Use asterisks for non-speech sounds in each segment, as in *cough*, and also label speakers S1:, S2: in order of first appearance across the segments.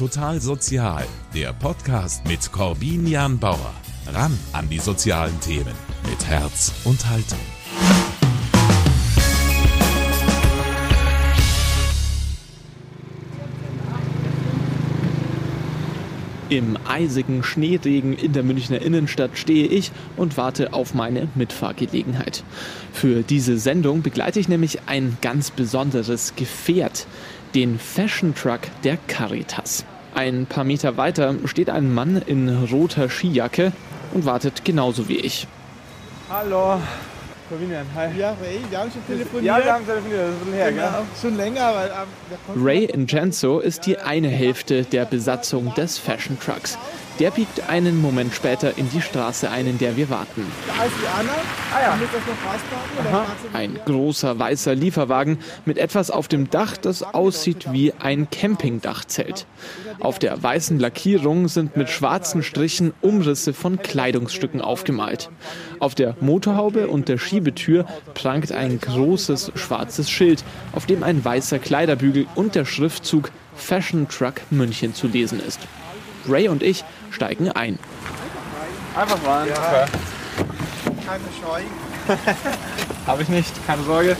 S1: Total Sozial, der Podcast mit Corbinian Bauer. Ran an die sozialen Themen mit Herz und Haltung.
S2: Im eisigen Schneeregen in der Münchner Innenstadt stehe ich und warte auf meine Mitfahrgelegenheit. Für diese Sendung begleite ich nämlich ein ganz besonderes Gefährt, den Fashion Truck der Caritas. Ein paar Meter weiter steht ein Mann in roter Skijacke und wartet genauso wie ich.
S3: Hallo. Corbinian, hi.
S4: Ja, Ray, wir haben schon telefoniert.
S3: Ja, wir haben telefoniert, das ist ein bisschen her,
S4: genau,
S3: gell?
S4: schon länger, ähm, konnte-
S2: Ray Ingenzo ist die eine Hälfte der Besatzung des Fashion Trucks. Der biegt einen Moment später in die Straße ein, in der wir warten.
S4: Da ist die Anna.
S3: Ah ja.
S4: Das noch du
S2: Ein großer weißer Lieferwagen mit etwas auf dem Dach, das aussieht wie ein Campingdachzelt. Auf der weißen Lackierung sind mit schwarzen Strichen Umrisse von Kleidungsstücken aufgemalt. Auf der Motorhaube und der Schiebetür prangt ein großes schwarzes Schild, auf dem ein weißer Kleiderbügel und der Schriftzug Fashion Truck München zu lesen ist. Ray und ich steigen ein.
S3: Einfach mal. Ja.
S4: Keine Scheu. *laughs*
S3: Habe ich nicht, keine Sorge.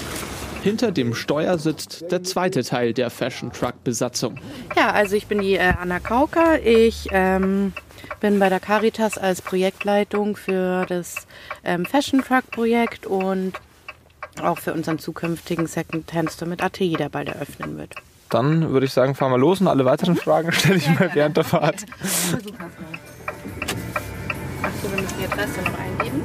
S2: Hinter dem Steuer sitzt der zweite Teil der Fashion Truck Besatzung.
S5: Ja, also ich bin die äh, Anna Kauker. Ich ähm, bin bei der Caritas als Projektleitung für das ähm, Fashion Truck Projekt und auch für unseren zukünftigen Second Hand Store mit ATI, der bald eröffnen wird.
S3: Dann würde ich sagen, fahren wir los und alle weiteren *laughs* Fragen stelle ich mal während der Fahrt.
S5: Achso, wir müssen die Adresse noch eingeben.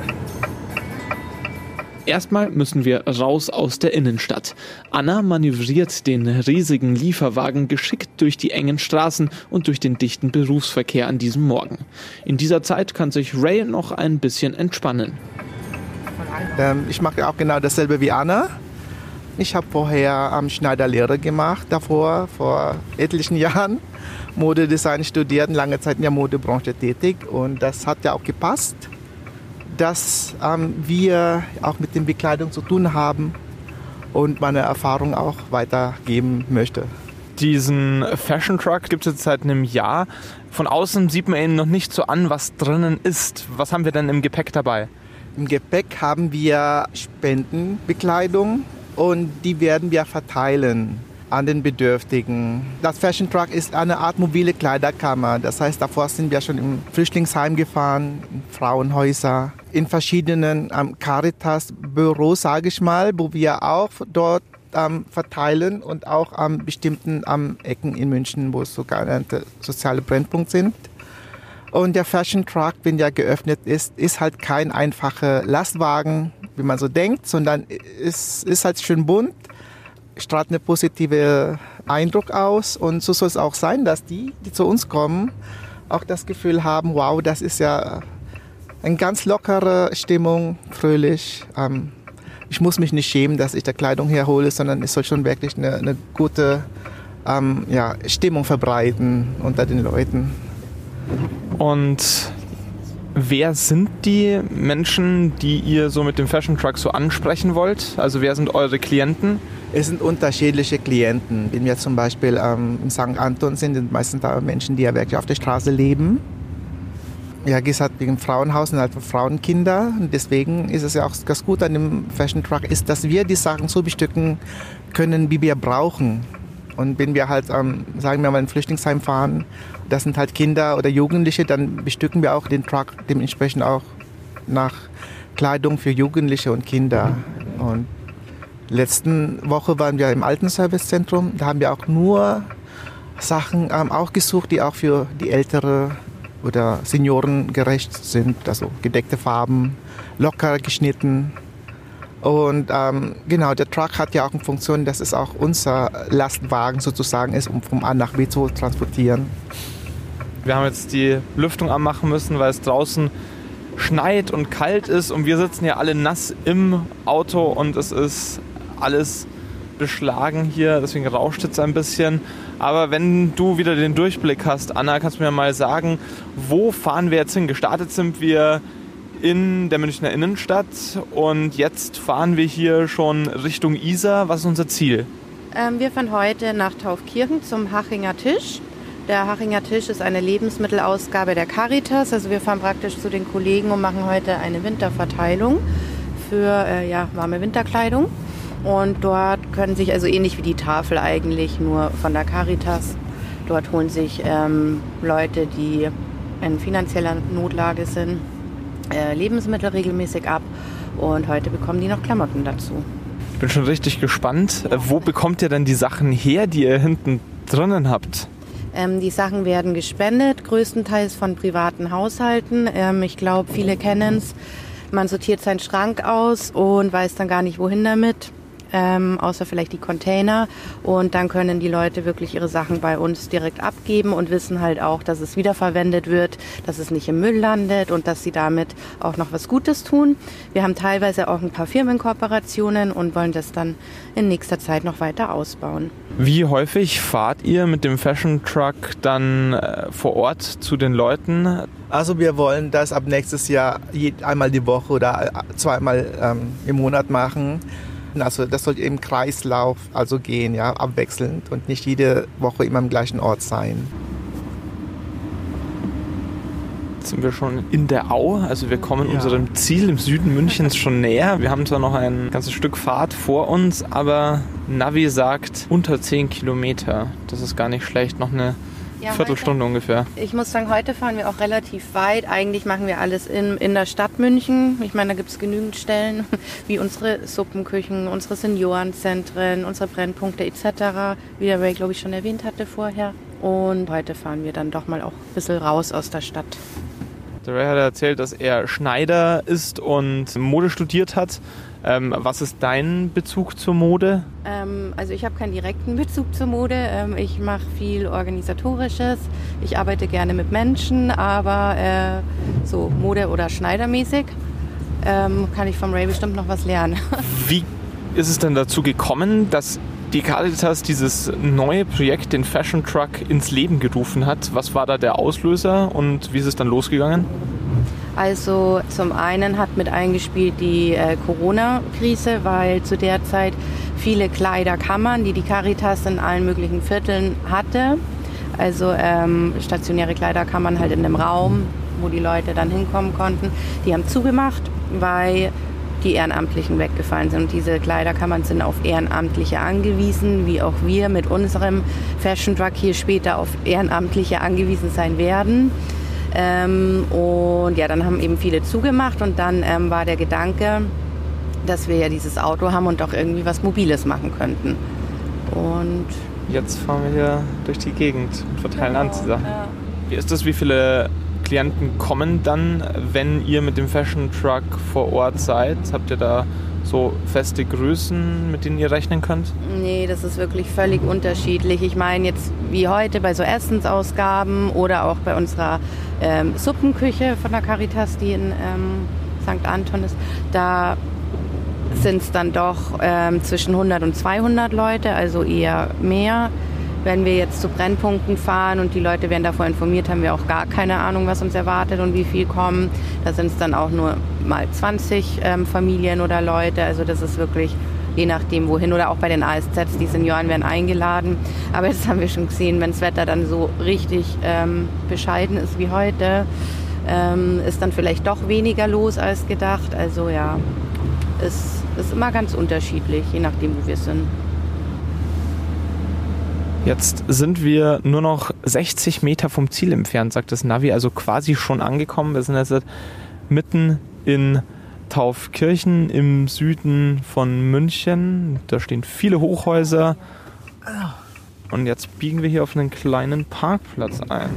S2: Erstmal müssen wir raus aus der Innenstadt. Anna manövriert den riesigen Lieferwagen geschickt durch die engen Straßen und durch den dichten Berufsverkehr an diesem Morgen. In dieser Zeit kann sich Ray noch ein bisschen entspannen.
S4: Ähm, ich mache auch genau dasselbe wie Anna. Ich habe vorher am Schneiderlehre gemacht, davor, vor etlichen Jahren. Modedesign studiert, lange Zeit in der Modebranche tätig und das hat ja auch gepasst, dass ähm, wir auch mit den Bekleidung zu tun haben und meine Erfahrung auch weitergeben möchte.
S3: Diesen Fashion Truck gibt es jetzt seit einem Jahr. Von außen sieht man ihn noch nicht so an, was drinnen ist. Was haben wir denn im Gepäck dabei?
S4: Im Gepäck haben wir Spendenbekleidung und die werden wir verteilen an den Bedürftigen. Das Fashion Truck ist eine Art mobile Kleiderkammer. Das heißt, davor sind wir schon im Flüchtlingsheim gefahren, in Frauenhäuser, in verschiedenen ähm, Caritas-Büros, sage ich mal, wo wir auch dort ähm, verteilen und auch an bestimmten ähm, Ecken in München, wo es sogenannte soziale Brennpunkte sind. Und der Fashion Truck, wenn der geöffnet ist, ist halt kein einfacher Lastwagen, wie man so denkt, sondern ist, ist halt schön bunt, strahlt eine positive Eindruck aus. Und so soll es auch sein, dass die, die zu uns kommen, auch das Gefühl haben, wow, das ist ja eine ganz lockere Stimmung, fröhlich. Ähm, ich muss mich nicht schämen, dass ich da Kleidung herhole, sondern es soll schon wirklich eine, eine gute ähm, ja, Stimmung verbreiten unter den Leuten.
S3: Und wer sind die Menschen, die ihr so mit dem Fashion Truck so ansprechen wollt? Also wer sind eure Klienten?
S4: Es sind unterschiedliche Klienten. Wenn wir zum Beispiel ähm, in St. Anton sind, sind meistens da Menschen, die ja wirklich auf der Straße leben. Ja, gesagt, wegen Frauenhaus und halt Frauenkinder. Und deswegen ist es ja auch ganz gut an dem Fashion Truck, ist, dass wir die Sachen so bestücken können, wie wir brauchen. Und wenn wir halt, ähm, sagen wir mal, in ein Flüchtlingsheim fahren, das sind halt Kinder oder Jugendliche, dann bestücken wir auch den Truck dementsprechend auch nach Kleidung für Jugendliche und Kinder. Und letzten Woche waren wir im Alten Servicezentrum. Da haben wir auch nur Sachen ähm, auch gesucht, die auch für die ältere oder Senioren gerecht sind. Also gedeckte Farben, locker geschnitten. Und ähm, genau, der Truck hat ja auch eine Funktion, dass es auch unser Lastwagen sozusagen ist, um vom A nach B zu transportieren.
S3: Wir haben jetzt die Lüftung anmachen müssen, weil es draußen schneit und kalt ist und wir sitzen ja alle nass im Auto und es ist alles beschlagen hier, deswegen rauscht es ein bisschen. Aber wenn du wieder den Durchblick hast, Anna, kannst du mir mal sagen, wo fahren wir jetzt hin? Gestartet sind wir in der Münchner Innenstadt und jetzt fahren wir hier schon Richtung Isar. Was ist unser Ziel?
S5: Ähm, wir fahren heute nach Taufkirchen zum Hachinger Tisch. Der Hachinger Tisch ist eine Lebensmittelausgabe der Caritas. Also wir fahren praktisch zu den Kollegen und machen heute eine Winterverteilung für äh, ja, warme Winterkleidung. Und dort können sich, also ähnlich wie die Tafel eigentlich, nur von der Caritas, dort holen sich ähm, Leute, die in finanzieller Notlage sind, Lebensmittel regelmäßig ab. Und heute bekommen die noch Klamotten dazu.
S3: Ich bin schon richtig gespannt. Äh, wo bekommt ihr denn die Sachen her, die ihr hinten drinnen habt?
S5: Ähm, die Sachen werden gespendet, größtenteils von privaten Haushalten. Ähm, ich glaube, viele kennen es. Man sortiert seinen Schrank aus und weiß dann gar nicht, wohin damit ähm, außer vielleicht die Container. Und dann können die Leute wirklich ihre Sachen bei uns direkt abgeben und wissen halt auch, dass es wiederverwendet wird, dass es nicht im Müll landet und dass sie damit auch noch was Gutes tun. Wir haben teilweise auch ein paar Firmenkooperationen und wollen das dann in nächster Zeit noch weiter ausbauen.
S3: Wie häufig fahrt ihr mit dem Fashion Truck dann äh, vor Ort zu den Leuten?
S4: Also wir wollen das ab nächstes Jahr einmal die Woche oder äh, zweimal ähm, im Monat machen. Also das soll im Kreislauf also gehen, ja, abwechselnd und nicht jede Woche immer am gleichen Ort sein.
S3: Jetzt sind wir schon in der Au, also wir kommen ja. unserem Ziel im Süden Münchens schon näher. Wir haben zwar noch ein ganzes Stück Fahrt vor uns, aber Navi sagt unter 10 Kilometer. Das ist gar nicht schlecht, noch eine ja, Viertelstunde
S5: heute,
S3: ungefähr.
S5: Ich muss sagen, heute fahren wir auch relativ weit. Eigentlich machen wir alles in, in der Stadt München. Ich meine, da gibt es genügend Stellen, *laughs* wie unsere Suppenküchen, unsere Seniorenzentren, unsere Brennpunkte etc., wie der Ray, glaube ich, schon erwähnt hatte vorher. Und heute fahren wir dann doch mal auch ein bisschen raus aus der Stadt.
S3: Der Ray hat erzählt, dass er Schneider ist und Mode studiert hat. Ähm, was ist dein Bezug zur Mode?
S5: Ähm, also ich habe keinen direkten Bezug zur Mode. Ähm, ich mache viel organisatorisches. Ich arbeite gerne mit Menschen, aber äh, so Mode- oder Schneidermäßig ähm, kann ich vom Ray bestimmt noch was lernen. *laughs*
S3: Wie ist es denn dazu gekommen, dass die Caritas dieses neue Projekt, den Fashion Truck, ins Leben gerufen hat? Was war da der Auslöser und wie ist es dann losgegangen?
S5: Also zum einen hat mit eingespielt die äh, Corona-Krise, weil zu der Zeit viele Kleiderkammern, die die Caritas in allen möglichen Vierteln hatte, also ähm, stationäre Kleiderkammern halt in dem Raum, wo die Leute dann hinkommen konnten, die haben zugemacht, weil die Ehrenamtlichen weggefallen sind. Und diese Kleiderkammern sind auf Ehrenamtliche angewiesen, wie auch wir mit unserem Fashion Truck hier später auf Ehrenamtliche angewiesen sein werden. Ähm, und ja, dann haben eben viele zugemacht und dann ähm, war der Gedanke, dass wir ja dieses Auto haben und doch irgendwie was Mobiles machen könnten. Und
S3: jetzt fahren wir hier durch die Gegend und verteilen genau, Anziehsachen. Ja. Wie ist das? Wie viele Klienten kommen dann, wenn ihr mit dem Fashion Truck vor Ort seid? Habt ihr da so feste Größen, mit denen ihr rechnen könnt?
S5: Nee, das ist wirklich völlig unterschiedlich. Ich meine jetzt wie heute bei so Essensausgaben oder auch bei unserer ähm, Suppenküche von der Caritas, die in ähm, St. Anton ist, da sind es dann doch ähm, zwischen 100 und 200 Leute, also eher mehr. Wenn wir jetzt zu Brennpunkten fahren und die Leute werden davor informiert, haben wir auch gar keine Ahnung, was uns erwartet und wie viel kommen. Da sind es dann auch nur mal 20 ähm, Familien oder Leute. Also das ist wirklich je nachdem wohin oder auch bei den ASZs, die Senioren werden eingeladen. Aber das haben wir schon gesehen, wenn das Wetter dann so richtig ähm, bescheiden ist wie heute, ähm, ist dann vielleicht doch weniger los als gedacht. Also ja, es ist immer ganz unterschiedlich, je nachdem, wo wir sind.
S3: Jetzt sind wir nur noch 60 Meter vom Ziel entfernt, sagt das Navi, also quasi schon angekommen. Wir sind jetzt mitten in Taufkirchen im Süden von München. Da stehen viele Hochhäuser. Und jetzt biegen wir hier auf einen kleinen Parkplatz ein.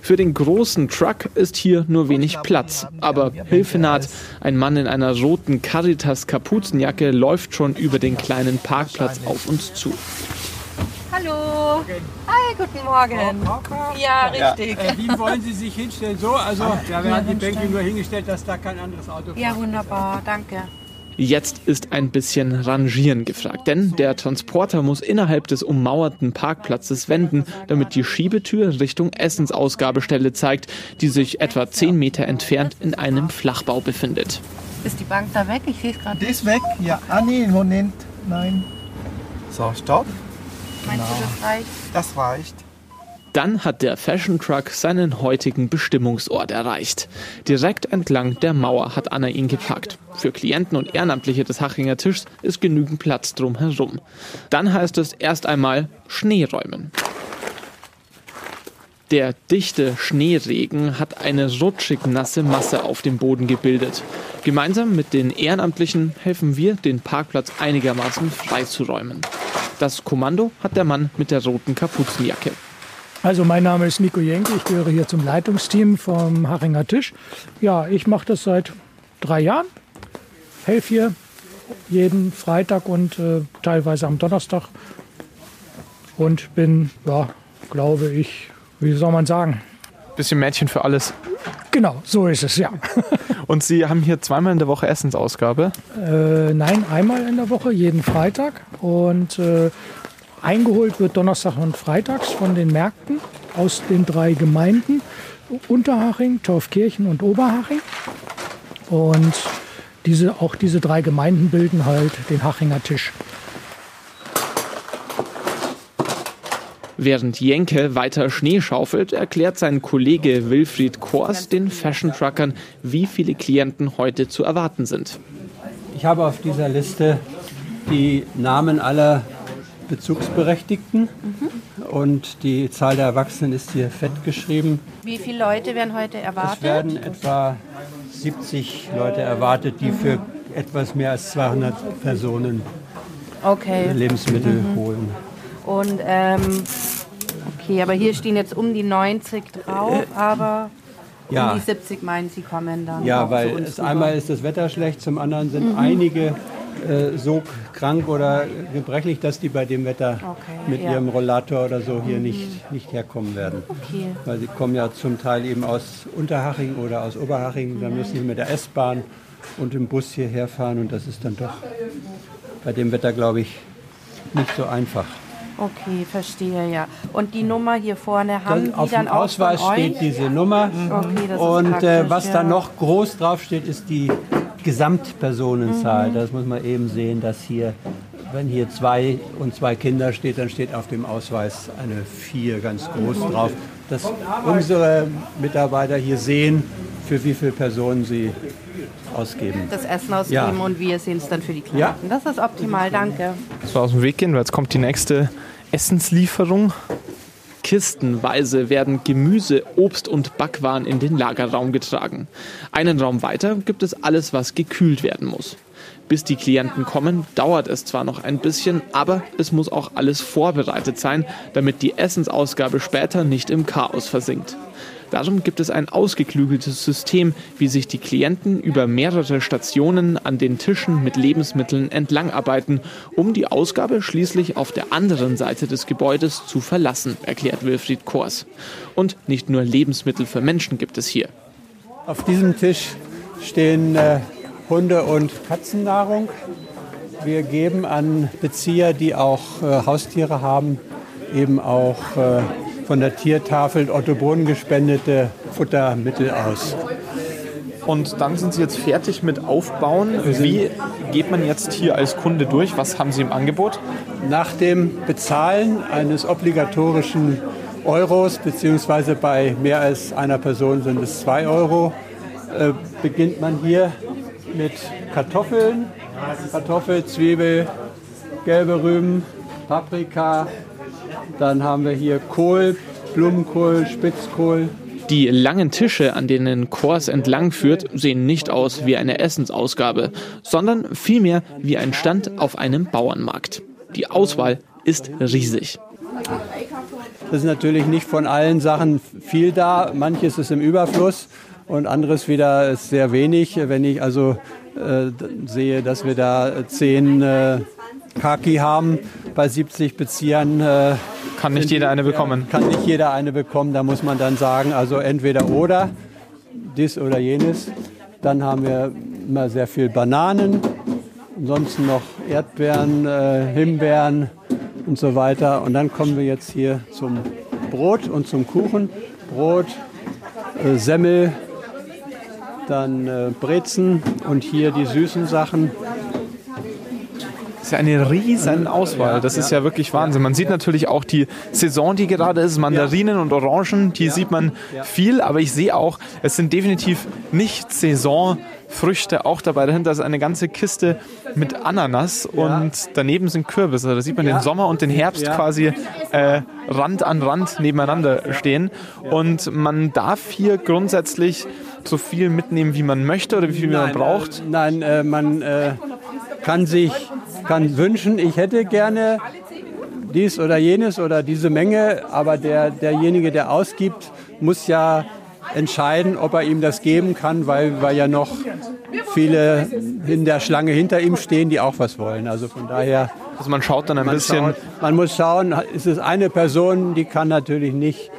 S2: Für den großen Truck ist hier nur wenig Platz. Aber Hilfe naht. Ein Mann in einer roten Caritas-Kapuzenjacke läuft schon über den kleinen Parkplatz auf uns zu.
S6: Hallo. Hi, guten Morgen. Ja, richtig.
S7: Ja. Äh, wie wollen Sie sich hinstellen? So, also da werden die Bänke nur hingestellt, dass da kein anderes Auto fährt.
S6: Ja, wunderbar, danke.
S2: Jetzt ist ein bisschen Rangieren gefragt, denn der Transporter muss innerhalb des ummauerten Parkplatzes wenden, damit die Schiebetür Richtung Essensausgabestelle zeigt, die sich etwa 10 Meter entfernt in einem Flachbau befindet.
S6: Ist die Bank da weg? Ich sehe es gerade.
S4: Die ist weg, ja. Ah nee, Moment. Nein. So, stopp.
S6: Meinst genau. du, das reicht?
S4: Das reicht.
S2: Dann hat der Fashion Truck seinen heutigen Bestimmungsort erreicht. Direkt entlang der Mauer hat Anna ihn geparkt. Für Klienten und Ehrenamtliche des Hachinger Tischs ist genügend Platz drumherum. Dann heißt es erst einmal Schnee räumen. Der dichte Schneeregen hat eine rutschig nasse Masse auf dem Boden gebildet. Gemeinsam mit den Ehrenamtlichen helfen wir, den Parkplatz einigermaßen freizuräumen. Das Kommando hat der Mann mit der roten Kapuzenjacke.
S8: Also mein Name ist Nico Jenke, ich gehöre hier zum Leitungsteam vom Haringer Tisch. Ja, ich mache das seit drei Jahren, helfe hier jeden Freitag und äh, teilweise am Donnerstag und bin, ja, glaube ich, wie soll man sagen?
S3: Bisschen Mädchen für alles.
S8: Genau, so ist es, ja. *laughs*
S3: Und Sie haben hier zweimal in der Woche Essensausgabe?
S8: Äh, nein, einmal in der Woche, jeden Freitag. Und äh, eingeholt wird Donnerstag und Freitags von den Märkten aus den drei Gemeinden. Unterhaching, Torfkirchen und Oberhaching. Und diese, auch diese drei Gemeinden bilden halt den Hachinger Tisch.
S2: Während Jenke weiter Schnee schaufelt, erklärt sein Kollege Wilfried Kors den Fashion Truckern, wie viele Klienten heute zu erwarten sind.
S9: Ich habe auf dieser Liste die Namen aller Bezugsberechtigten mhm. und die Zahl der Erwachsenen ist hier fett geschrieben.
S6: Wie viele Leute werden heute erwartet?
S9: Es werden etwa 70 Leute erwartet, die für etwas mehr als 200 Personen
S6: okay.
S9: Lebensmittel mhm. holen.
S6: Und ähm, okay, aber hier stehen jetzt um die 90 drauf, äh, aber ja. um die 70 meinen Sie kommen dann.
S9: Ja, weil es einmal ist das Wetter schlecht, zum anderen sind mhm. einige äh, so krank oder gebrechlich, dass die bei dem Wetter okay, mit ja. ihrem Rollator oder so hier mhm. nicht, nicht herkommen werden. Okay. Weil sie kommen ja zum Teil eben aus Unterhaching oder aus Oberhaching, dann müssen sie mit der S-Bahn und dem Bus hierher fahren und das ist dann doch bei dem Wetter, glaube ich, nicht so einfach.
S6: Okay, verstehe, ja. Und die Nummer hier vorne haben
S9: das, die dann auch Auf dem Ausweis steht diese Nummer. Okay, und äh, was ja. da noch groß drauf steht, ist die Gesamtpersonenzahl. Mhm. Das muss man eben sehen, dass hier, wenn hier zwei und zwei Kinder steht, dann steht auf dem Ausweis eine vier ganz groß drauf. Dass unsere Mitarbeiter hier sehen, für wie viele Personen sie ausgeben.
S6: Das Essen ausgeben ja. und wir sehen es dann für die Klienten. Ja. Das ist optimal, danke.
S3: So aus dem Weg gehen, weil jetzt kommt die nächste Essenslieferung.
S2: Kistenweise werden Gemüse, Obst und Backwaren in den Lagerraum getragen. Einen Raum weiter gibt es alles, was gekühlt werden muss. Bis die Klienten kommen, dauert es zwar noch ein bisschen, aber es muss auch alles vorbereitet sein, damit die Essensausgabe später nicht im Chaos versinkt. Darum gibt es ein ausgeklügeltes System, wie sich die Klienten über mehrere Stationen an den Tischen mit Lebensmitteln entlangarbeiten, um die Ausgabe schließlich auf der anderen Seite des Gebäudes zu verlassen, erklärt Wilfried Kors. Und nicht nur Lebensmittel für Menschen gibt es hier.
S9: Auf diesem Tisch stehen äh, Hunde- und Katzennahrung. Wir geben an Bezieher, die auch äh, Haustiere haben, eben auch äh, von der Tiertafel Otto Brunn gespendete Futtermittel aus.
S3: Und dann sind Sie jetzt fertig mit Aufbauen. Wie geht man jetzt hier als Kunde durch? Was haben Sie im Angebot?
S9: Nach dem Bezahlen eines obligatorischen Euros, beziehungsweise bei mehr als einer Person sind es zwei Euro, äh, beginnt man hier mit Kartoffeln, Kartoffel, Zwiebel, gelbe Rüben, Paprika, dann haben wir hier Kohl, Blumenkohl, Spitzkohl.
S2: Die langen Tische, an denen Kors entlang führt, sehen nicht aus wie eine Essensausgabe, sondern vielmehr wie ein Stand auf einem Bauernmarkt. Die Auswahl ist riesig.
S9: Es ist natürlich nicht von allen Sachen viel da. Manches ist im Überfluss und anderes wieder ist sehr wenig. Wenn ich also äh, sehe, dass wir da zehn äh, Kaki haben bei 70 Beziehern, äh,
S3: kann nicht jeder eine bekommen.
S9: Kann nicht jeder eine bekommen. Da muss man dann sagen, also entweder oder, dies oder jenes. Dann haben wir immer sehr viel Bananen, ansonsten noch Erdbeeren, äh, Himbeeren und so weiter. Und dann kommen wir jetzt hier zum Brot und zum Kuchen. Brot, äh, Semmel, dann äh, Brezen und hier die süßen Sachen.
S3: Das ist ja eine riesen Auswahl. Das ist ja wirklich Wahnsinn. Man sieht natürlich auch die Saison, die gerade ist. Mandarinen und Orangen, die sieht man viel. Aber ich sehe auch, es sind definitiv nicht Saisonfrüchte auch dabei. Dahinter ist eine ganze Kiste mit Ananas und daneben sind Kürbisse. Da sieht man den Sommer und den Herbst quasi äh, Rand an Rand nebeneinander stehen. Und man darf hier grundsätzlich so viel mitnehmen, wie man möchte oder wie viel nein, man braucht?
S9: Äh, nein, äh, man äh, kann sich kann wünschen, ich hätte gerne dies oder jenes oder diese Menge, aber der, derjenige, der ausgibt, muss ja entscheiden, ob er ihm das geben kann, weil, weil ja noch viele in der Schlange hinter ihm stehen, die auch was wollen. Also von daher.
S3: Also man schaut dann ein man bisschen. Schaut,
S9: man muss schauen, ist es eine Person, die kann natürlich nicht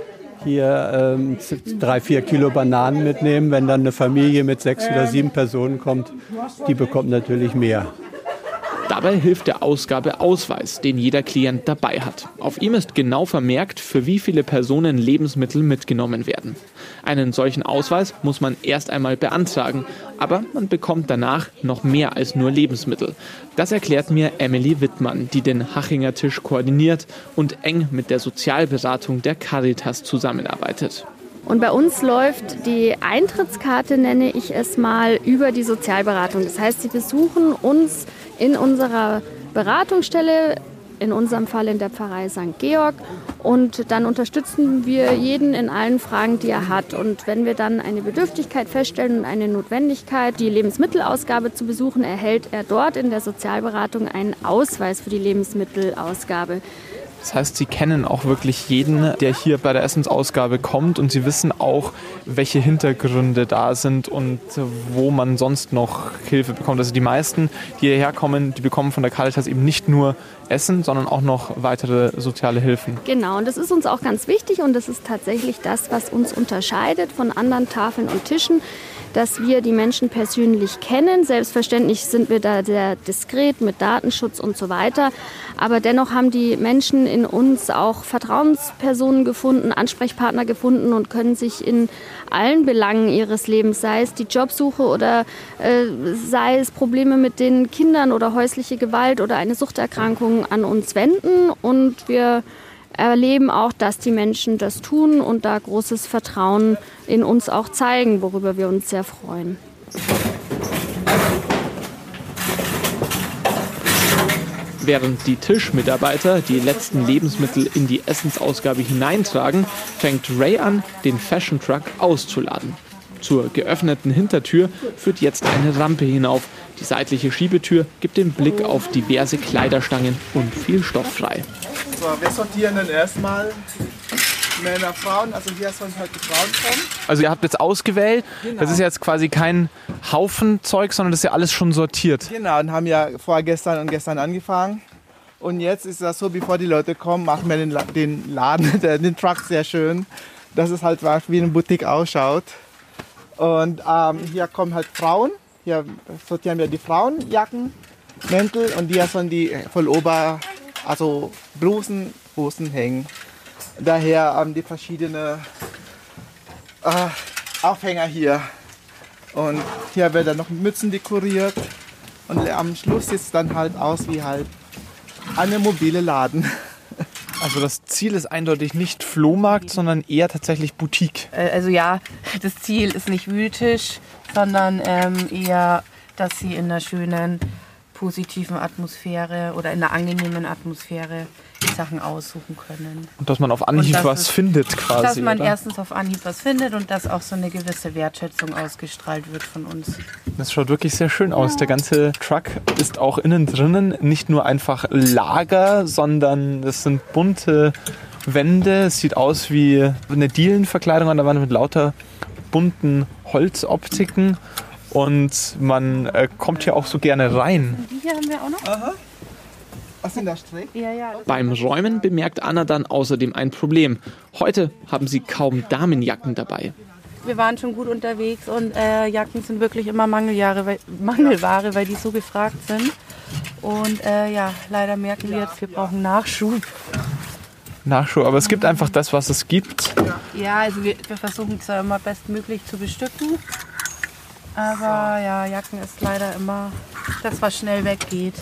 S9: hier ähm, drei, vier Kilo Bananen mitnehmen. Wenn dann eine Familie mit sechs oder sieben Personen kommt, die bekommt natürlich mehr.
S2: Dabei hilft der Ausgabeausweis, den jeder Klient dabei hat. Auf ihm ist genau vermerkt, für wie viele Personen Lebensmittel mitgenommen werden. Einen solchen Ausweis muss man erst einmal beantragen, aber man bekommt danach noch mehr als nur Lebensmittel. Das erklärt mir Emily Wittmann, die den Hachinger Tisch koordiniert und eng mit der Sozialberatung der Caritas zusammenarbeitet.
S10: Und bei uns läuft die Eintrittskarte, nenne ich es mal, über die Sozialberatung. Das heißt, Sie besuchen uns in unserer Beratungsstelle, in unserem Fall in der Pfarrei St. Georg. Und dann unterstützen wir jeden in allen Fragen, die er hat. Und wenn wir dann eine Bedürftigkeit feststellen und eine Notwendigkeit, die Lebensmittelausgabe zu besuchen, erhält er dort in der Sozialberatung einen Ausweis für die Lebensmittelausgabe.
S3: Das heißt, Sie kennen auch wirklich jeden, der hier bei der Essensausgabe kommt und Sie wissen auch, welche Hintergründe da sind und wo man sonst noch Hilfe bekommt. Also die meisten, die hierher kommen, die bekommen von der Caritas eben nicht nur Essen, sondern auch noch weitere soziale Hilfen.
S10: Genau, und das ist uns auch ganz wichtig und das ist tatsächlich das, was uns unterscheidet von anderen Tafeln und Tischen dass wir die Menschen persönlich kennen. Selbstverständlich sind wir da sehr diskret mit Datenschutz und so weiter. Aber dennoch haben die Menschen in uns auch Vertrauenspersonen gefunden, Ansprechpartner gefunden und können sich in allen Belangen ihres Lebens, sei es die Jobsuche oder äh, sei es Probleme mit den Kindern oder häusliche Gewalt oder eine Suchterkrankung an uns wenden. Und wir erleben auch, dass die Menschen das tun und da großes Vertrauen in uns auch zeigen, worüber wir uns sehr freuen.
S2: Während die Tischmitarbeiter die letzten Lebensmittel in die Essensausgabe hineintragen, fängt Ray an, den Fashion Truck auszuladen. Zur geöffneten Hintertür führt jetzt eine Rampe hinauf. Die seitliche Schiebetür gibt den Blick auf diverse Kleiderstangen und viel Stoff frei.
S4: So, wir sortieren dann erstmal Männer, Frauen. Also hier sollen halt die Frauen kommen.
S3: Also ihr habt jetzt ausgewählt. Genau. Das ist jetzt quasi kein Haufen Zeug, sondern das ist ja alles schon sortiert.
S4: Genau, und haben ja vorgestern und gestern angefangen. Und jetzt ist das so, bevor die Leute kommen, machen wir den, Laden, *laughs* den Truck sehr schön, dass es halt wie eine Boutique ausschaut. Und ähm, hier kommen halt Frauen. Hier sortieren wir die Frauenjacken, Mäntel und hier sollen die Vollober, also Blusen, Hosen hängen. Daher haben die verschiedene äh, Aufhänger hier. Und hier werden noch Mützen dekoriert. Und am Schluss sieht es dann halt aus wie halt eine mobile Laden. *laughs*
S3: Also das Ziel ist eindeutig nicht Flohmarkt, sondern eher tatsächlich Boutique.
S5: Äh, also ja, das Ziel ist nicht Wühltisch, sondern ähm, eher, dass sie in einer schönen, positiven Atmosphäre oder in einer angenehmen Atmosphäre die Sachen aussuchen können.
S3: Und dass man auf Anhieb was ist, findet quasi.
S5: Dass man
S3: oder?
S5: erstens auf Anhieb was findet und dass auch so eine gewisse Wertschätzung ausgestrahlt wird von uns.
S3: Das schaut wirklich sehr schön aus. Ja. Der ganze Truck ist auch innen drinnen nicht nur einfach Lager, sondern es sind bunte Wände. Es sieht aus wie eine Dielenverkleidung an der Wand mit lauter bunten Holzoptiken. Und man äh, kommt hier auch so gerne rein.
S5: Die hier haben wir auch noch. Aha.
S2: Was in der Strick? Ja, ja. Beim Räumen bemerkt Anna dann außerdem ein Problem. Heute haben sie kaum Damenjacken dabei.
S5: Wir waren schon gut unterwegs und äh, Jacken sind wirklich immer Mangeljahre, weil, Mangelware, weil die so gefragt sind. Und äh, ja, leider merken wir jetzt, wir brauchen Nachschub.
S3: Nachschub, aber es gibt einfach das, was es gibt.
S5: Ja, also wir, wir versuchen es ja immer bestmöglich zu bestücken. Aber ja, Jacken ist leider immer das, was schnell weggeht.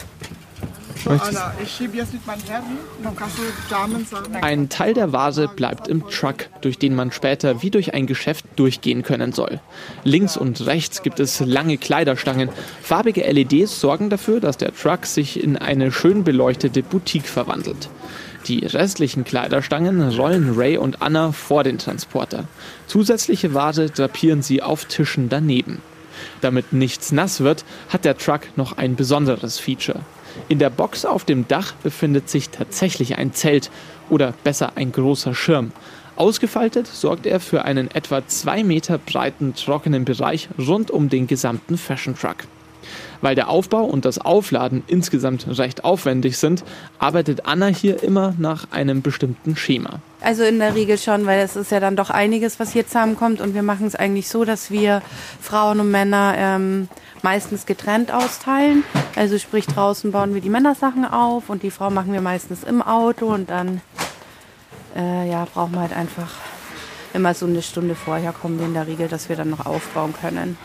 S4: Anna, ich schiebe jetzt mit meinen Herren, dann kannst du Damen sagen.
S2: Ein Teil der Vase bleibt im Truck, durch den man später wie durch ein Geschäft durchgehen können soll. Links und rechts gibt es lange Kleiderstangen. Farbige LEDs sorgen dafür, dass der Truck sich in eine schön beleuchtete Boutique verwandelt. Die restlichen Kleiderstangen rollen Ray und Anna vor den Transporter. Zusätzliche Ware drapieren sie auf Tischen daneben. Damit nichts nass wird, hat der Truck noch ein besonderes Feature. In der Box auf dem Dach befindet sich tatsächlich ein Zelt oder besser ein großer Schirm. Ausgefaltet sorgt er für einen etwa zwei Meter breiten trockenen Bereich rund um den gesamten Fashion Truck. Weil der Aufbau und das Aufladen insgesamt recht aufwendig sind, arbeitet Anna hier immer nach einem bestimmten Schema.
S5: Also in der Regel schon, weil es ist ja dann doch einiges, was hier zusammenkommt. Und wir machen es eigentlich so, dass wir Frauen und Männer ähm, meistens getrennt austeilen. Also sprich draußen bauen wir die Männersachen auf und die Frau machen wir meistens im Auto und dann äh, ja, brauchen wir halt einfach immer so eine Stunde vorher kommen wir in der Regel, dass wir dann noch aufbauen können.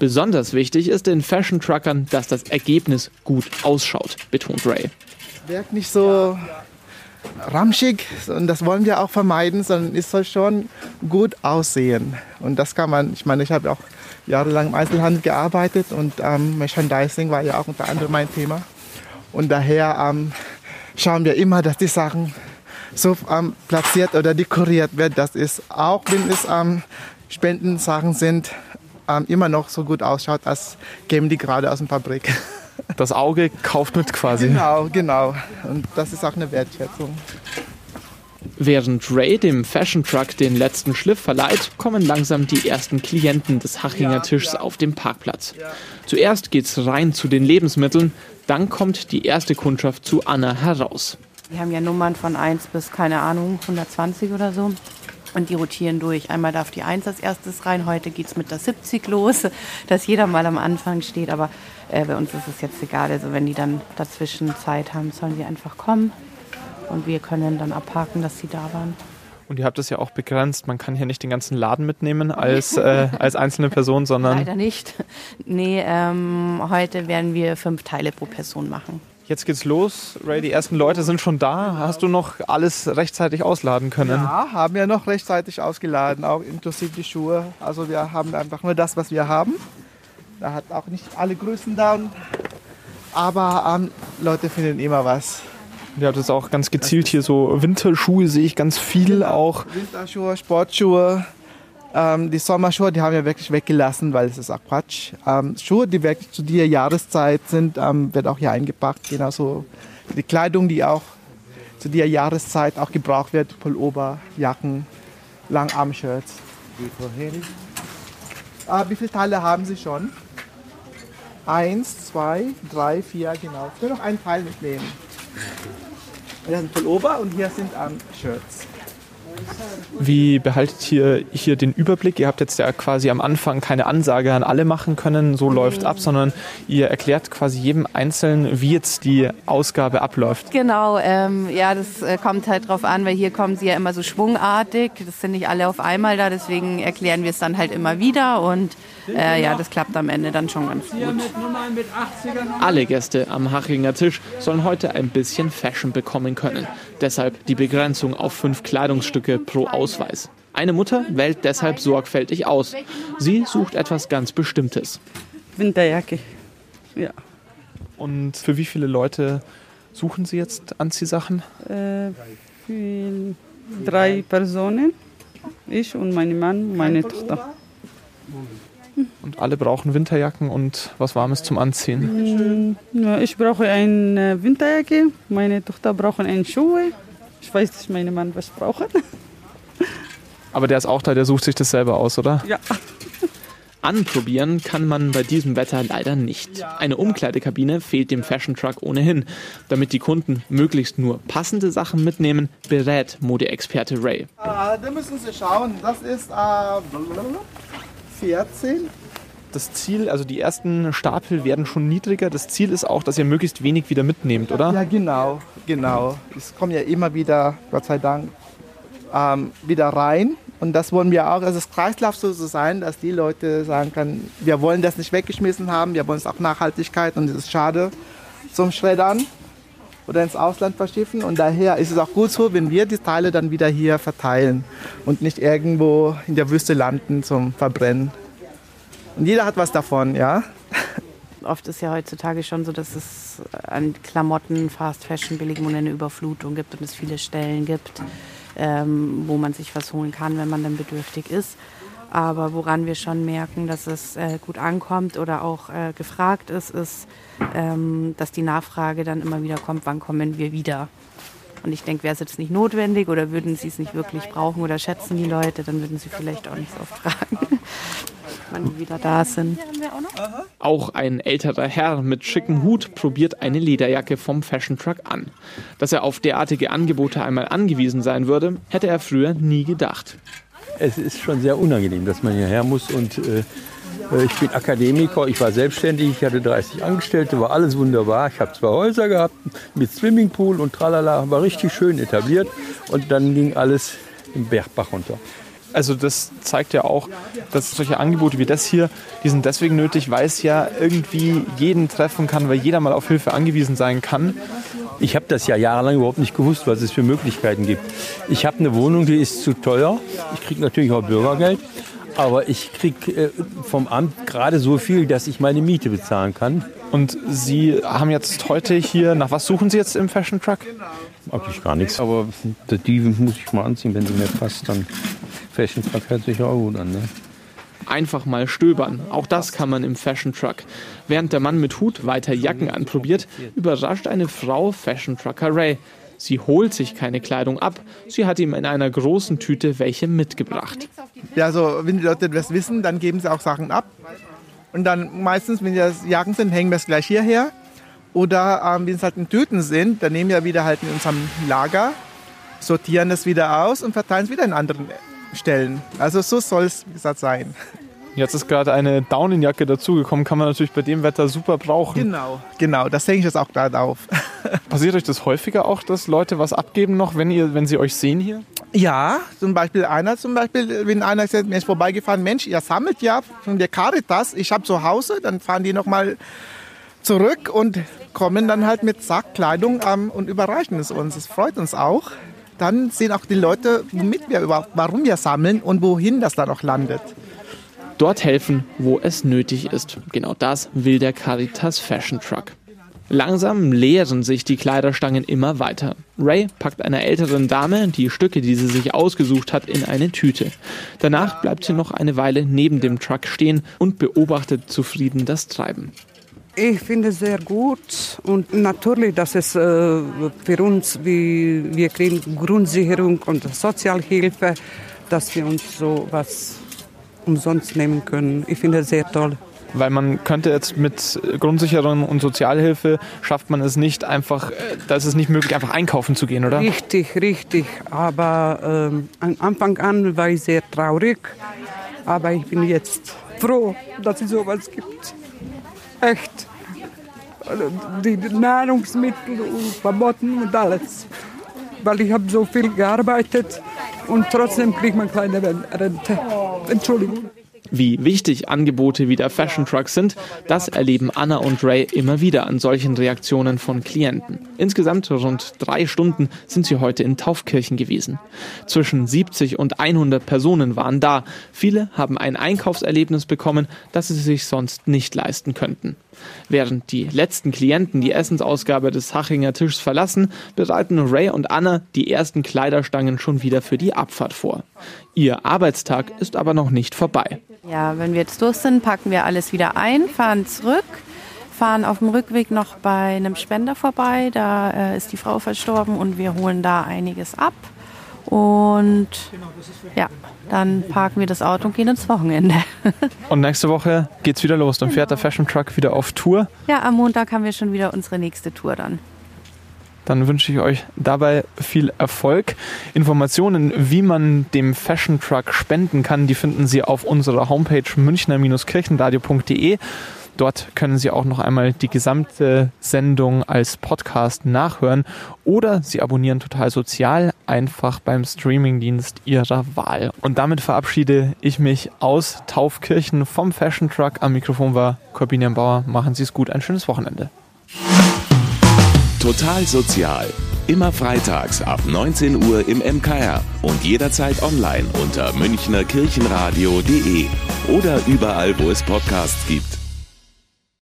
S2: Besonders wichtig ist den Fashion Truckern, dass das Ergebnis gut ausschaut, betont Ray.
S4: Wirkt nicht so ramschig und das wollen wir auch vermeiden, sondern es soll schon gut aussehen. Und das kann man, ich meine, ich habe auch jahrelang im Einzelhandel gearbeitet und ähm, Merchandising war ja auch unter anderem mein Thema. Und daher ähm, schauen wir immer, dass die Sachen so ähm, platziert oder dekoriert werden, dass es auch, wenn es ähm, Spendensachen sind, ähm, immer noch so gut ausschaut, als kämen die gerade aus der Fabrik. *laughs*
S3: Das Auge kauft mit quasi.
S4: Genau, genau. Und das ist auch eine Wertschätzung.
S2: Während Ray dem Fashion Truck den letzten Schliff verleiht, kommen langsam die ersten Klienten des Hachinger Tischs auf dem Parkplatz. Zuerst geht's rein zu den Lebensmitteln, dann kommt die erste Kundschaft zu Anna heraus.
S5: Wir haben ja Nummern von 1 bis, keine Ahnung, 120 oder so. Und die rotieren durch. Einmal darf die 1 als erstes rein. Heute geht es mit der 70 los, *laughs* dass jeder mal am Anfang steht. Aber äh, bei uns ist es jetzt egal. Also wenn die dann dazwischen Zeit haben, sollen sie einfach kommen. Und wir können dann abhaken, dass sie da waren.
S3: Und ihr habt es ja auch begrenzt. Man kann hier nicht den ganzen Laden mitnehmen als, äh, als einzelne Person, sondern. *laughs*
S5: Leider nicht. Nee, ähm, heute werden wir fünf Teile pro Person machen.
S3: Jetzt geht's los. Ray, die ersten Leute sind schon da. Hast du noch alles rechtzeitig ausladen können?
S4: Ja, haben wir noch rechtzeitig ausgeladen, auch inklusive die Schuhe. Also wir haben einfach nur das, was wir haben. Da hat auch nicht alle Größen da. Aber ähm, Leute finden immer was.
S3: Ihr habt jetzt auch ganz gezielt hier so Winterschuhe, sehe ich ganz viel genau. auch.
S4: Winterschuhe, Sportschuhe, ähm, die Sommerschuhe, die haben wir wirklich weggelassen, weil es ist auch Quatsch. Ähm, Schuhe, die wirklich zu dieser Jahreszeit sind, ähm, wird auch hier eingepackt. Genauso die Kleidung, die auch zu dieser Jahreszeit auch gebraucht wird. Pullover, Jacken, Langarmshirts. Ah, wie viele Teile haben Sie schon? Eins, zwei, drei, vier, genau. Ich will noch einen Teil mitnehmen. Hier sind Pullover und hier sind ähm, Shirts.
S3: Wie behaltet ihr hier den Überblick? Ihr habt jetzt ja quasi am Anfang keine Ansage an alle machen können, so läuft ab, sondern ihr erklärt quasi jedem Einzelnen, wie jetzt die Ausgabe abläuft.
S5: Genau, ähm, ja, das äh, kommt halt drauf an, weil hier kommen sie ja immer so schwungartig. Das sind nicht alle auf einmal da, deswegen erklären wir es dann halt immer wieder und äh, ja, das klappt am Ende dann schon ganz gut.
S2: Alle Gäste am Hachinger Tisch sollen heute ein bisschen Fashion bekommen können. Deshalb die Begrenzung auf fünf Kleidungsstücke pro Ausweis. Eine Mutter wählt deshalb sorgfältig aus. Sie sucht etwas ganz Bestimmtes.
S11: Winterjacke, ja.
S3: Und für wie viele Leute suchen Sie jetzt Anziehsachen?
S11: Äh, für drei Personen. Ich und mein Mann, meine Tochter.
S3: Und alle brauchen Winterjacken und was Warmes zum Anziehen.
S11: Mm, ich brauche eine Winterjacke, meine Tochter braucht eine Schuhe. Ich weiß nicht, meine Mann was braucht. *laughs*
S3: Aber der ist auch da, der sucht sich das selber aus, oder?
S11: Ja. *laughs*
S2: Anprobieren kann man bei diesem Wetter leider nicht. Eine Umkleidekabine fehlt dem Fashion Truck ohnehin. Damit die Kunden möglichst nur passende Sachen mitnehmen, berät Modeexperte Ray.
S4: Ah, da müssen Sie schauen, das ist äh, 14.
S3: Das Ziel, also die ersten Stapel werden schon niedriger. Das Ziel ist auch, dass ihr möglichst wenig wieder mitnehmt, oder?
S4: Ja, genau, genau. Es kommen ja immer wieder, Gott sei Dank, ähm, wieder rein. Und das wollen wir auch, also das Kreislauf so sein, dass die Leute sagen können, wir wollen das nicht weggeschmissen haben, wir wollen es auch Nachhaltigkeit und es ist schade, zum Schreddern oder ins Ausland verschiffen. Und daher ist es auch gut so, wenn wir die Teile dann wieder hier verteilen und nicht irgendwo in der Wüste landen zum Verbrennen. Und jeder hat was davon, ja.
S5: Oft ist ja heutzutage schon so, dass es an Klamotten, Fast Fashion, billigem und eine Überflutung gibt und es viele Stellen gibt, ähm, wo man sich was holen kann, wenn man dann bedürftig ist. Aber woran wir schon merken, dass es äh, gut ankommt oder auch äh, gefragt ist, ist, ähm, dass die Nachfrage dann immer wieder kommt, wann kommen wir wieder. Und ich denke, wäre es jetzt nicht notwendig oder würden sie es nicht wirklich brauchen oder schätzen die Leute, dann würden sie vielleicht auch nicht so oft fragen, wann die wieder da sind.
S2: Auch ein älterer Herr mit schickem Hut probiert eine Lederjacke vom Fashion Truck an. Dass er auf derartige Angebote einmal angewiesen sein würde, hätte er früher nie gedacht
S9: es ist schon sehr unangenehm, dass man hierher muss. Und äh, äh ich bin Akademiker, ich war selbstständig, ich hatte 30 Angestellte, war alles wunderbar. Ich habe zwei Häuser gehabt mit Swimmingpool und tralala, war richtig schön etabliert. Und dann ging alles im Bergbach runter.
S3: Also das zeigt ja auch, dass solche Angebote wie das hier, die sind deswegen nötig, weil es ja irgendwie jeden treffen kann, weil jeder mal auf Hilfe angewiesen sein kann.
S9: Ich habe das ja jahrelang überhaupt nicht gewusst, was es für Möglichkeiten gibt. Ich habe eine Wohnung, die ist zu teuer. Ich kriege natürlich auch Bürgergeld. Aber ich kriege äh, vom Amt gerade so viel, dass ich meine Miete bezahlen kann.
S3: Und Sie haben jetzt heute hier, nach was suchen Sie jetzt im Fashion Truck?
S9: Eigentlich gar nichts, aber die muss ich mal anziehen, wenn sie mir passt. Dann Fashion Truck hört sich auch gut an. Ne?
S2: Einfach mal stöbern. Auch das kann man im Fashion Truck. Während der Mann mit Hut weiter Jacken anprobiert, überrascht eine Frau Fashion Trucker Ray. Sie holt sich keine Kleidung ab, sie hat ihm in einer großen Tüte welche mitgebracht.
S4: Ja, also wenn die Leute das wissen, dann geben sie auch Sachen ab. Und dann meistens, wenn das Jacken sind, hängen wir es gleich hierher. Oder ähm, wenn es halt in Tüten sind, dann nehmen wir wieder halt in unserem Lager, sortieren es wieder aus und verteilen es wieder in anderen Stellen. Also so soll es gesagt sein.
S3: Jetzt ist gerade eine Daunenjacke dazugekommen, kann man natürlich bei dem Wetter super brauchen.
S4: Genau, genau, das hänge ich jetzt auch gerade auf. *laughs*
S3: Passiert euch das häufiger auch, dass Leute was abgeben noch, wenn, ihr, wenn sie euch sehen hier?
S4: Ja, zum Beispiel einer, zum Beispiel, wenn einer ist mir ist vorbeigefahren, Mensch, ihr sammelt ja von der Caritas, ich habe zu Hause, dann fahren die nochmal zurück und kommen dann halt mit Sackkleidung ähm, und überreichen es uns. Das freut uns auch. Dann sehen auch die Leute, womit wir überhaupt, warum wir sammeln und wohin das dann auch landet
S2: dort helfen, wo es nötig ist. Genau das will der Caritas Fashion Truck. Langsam leeren sich die Kleiderstangen immer weiter. Ray packt einer älteren Dame die Stücke, die sie sich ausgesucht hat, in eine Tüte. Danach bleibt sie noch eine Weile neben dem Truck stehen und beobachtet zufrieden das Treiben.
S12: Ich finde es sehr gut und natürlich, dass es äh, für uns, wie wir kriegen Grundsicherung und Sozialhilfe, dass wir uns so was umsonst nehmen können. Ich finde es sehr toll.
S3: Weil man könnte jetzt mit Grundsicherung und Sozialhilfe schafft man es nicht einfach, äh, da ist es nicht möglich, einfach einkaufen zu gehen, oder?
S12: Richtig, richtig. Aber ähm, am Anfang an war ich sehr traurig. Aber ich bin jetzt froh, dass es sowas gibt. Echt. Die Nahrungsmittel und Klamotten und alles. Weil ich habe so viel gearbeitet und trotzdem kriegt man keine Rente. Entschuldigung.
S2: Wie wichtig Angebote wie der Fashion Truck sind, das erleben Anna und Ray immer wieder an solchen Reaktionen von Klienten. Insgesamt rund drei Stunden sind sie heute in Taufkirchen gewesen. Zwischen 70 und 100 Personen waren da. Viele haben ein Einkaufserlebnis bekommen, das sie sich sonst nicht leisten könnten. Während die letzten Klienten die Essensausgabe des Hachinger Tischs verlassen, bereiten Ray und Anna die ersten Kleiderstangen schon wieder für die Abfahrt vor. Ihr Arbeitstag ist aber noch nicht vorbei.
S5: Ja, wenn wir jetzt durch sind, packen wir alles wieder ein, fahren zurück, fahren auf dem Rückweg noch bei einem Spender vorbei. Da äh, ist die Frau verstorben und wir holen da einiges ab. Und ja, dann parken wir das Auto und gehen ins Wochenende. *laughs*
S3: und nächste Woche geht's wieder los. Dann genau. fährt der Fashion Truck wieder auf Tour.
S5: Ja, am Montag haben wir schon wieder unsere nächste Tour dann.
S3: Dann wünsche ich euch dabei viel Erfolg. Informationen, wie man dem Fashion Truck spenden kann, die finden Sie auf unserer Homepage münchner-kirchenradio.de. Dort können Sie auch noch einmal die gesamte Sendung als Podcast nachhören oder Sie abonnieren total sozial einfach beim Streamingdienst Ihrer Wahl. Und damit verabschiede ich mich aus Taufkirchen vom Fashion Truck. Am Mikrofon war Corbinian Bauer. Machen Sie es gut, ein schönes Wochenende.
S1: Total Sozial. Immer freitags ab 19 Uhr im MKR und jederzeit online unter münchnerkirchenradio.de oder überall, wo es Podcasts gibt.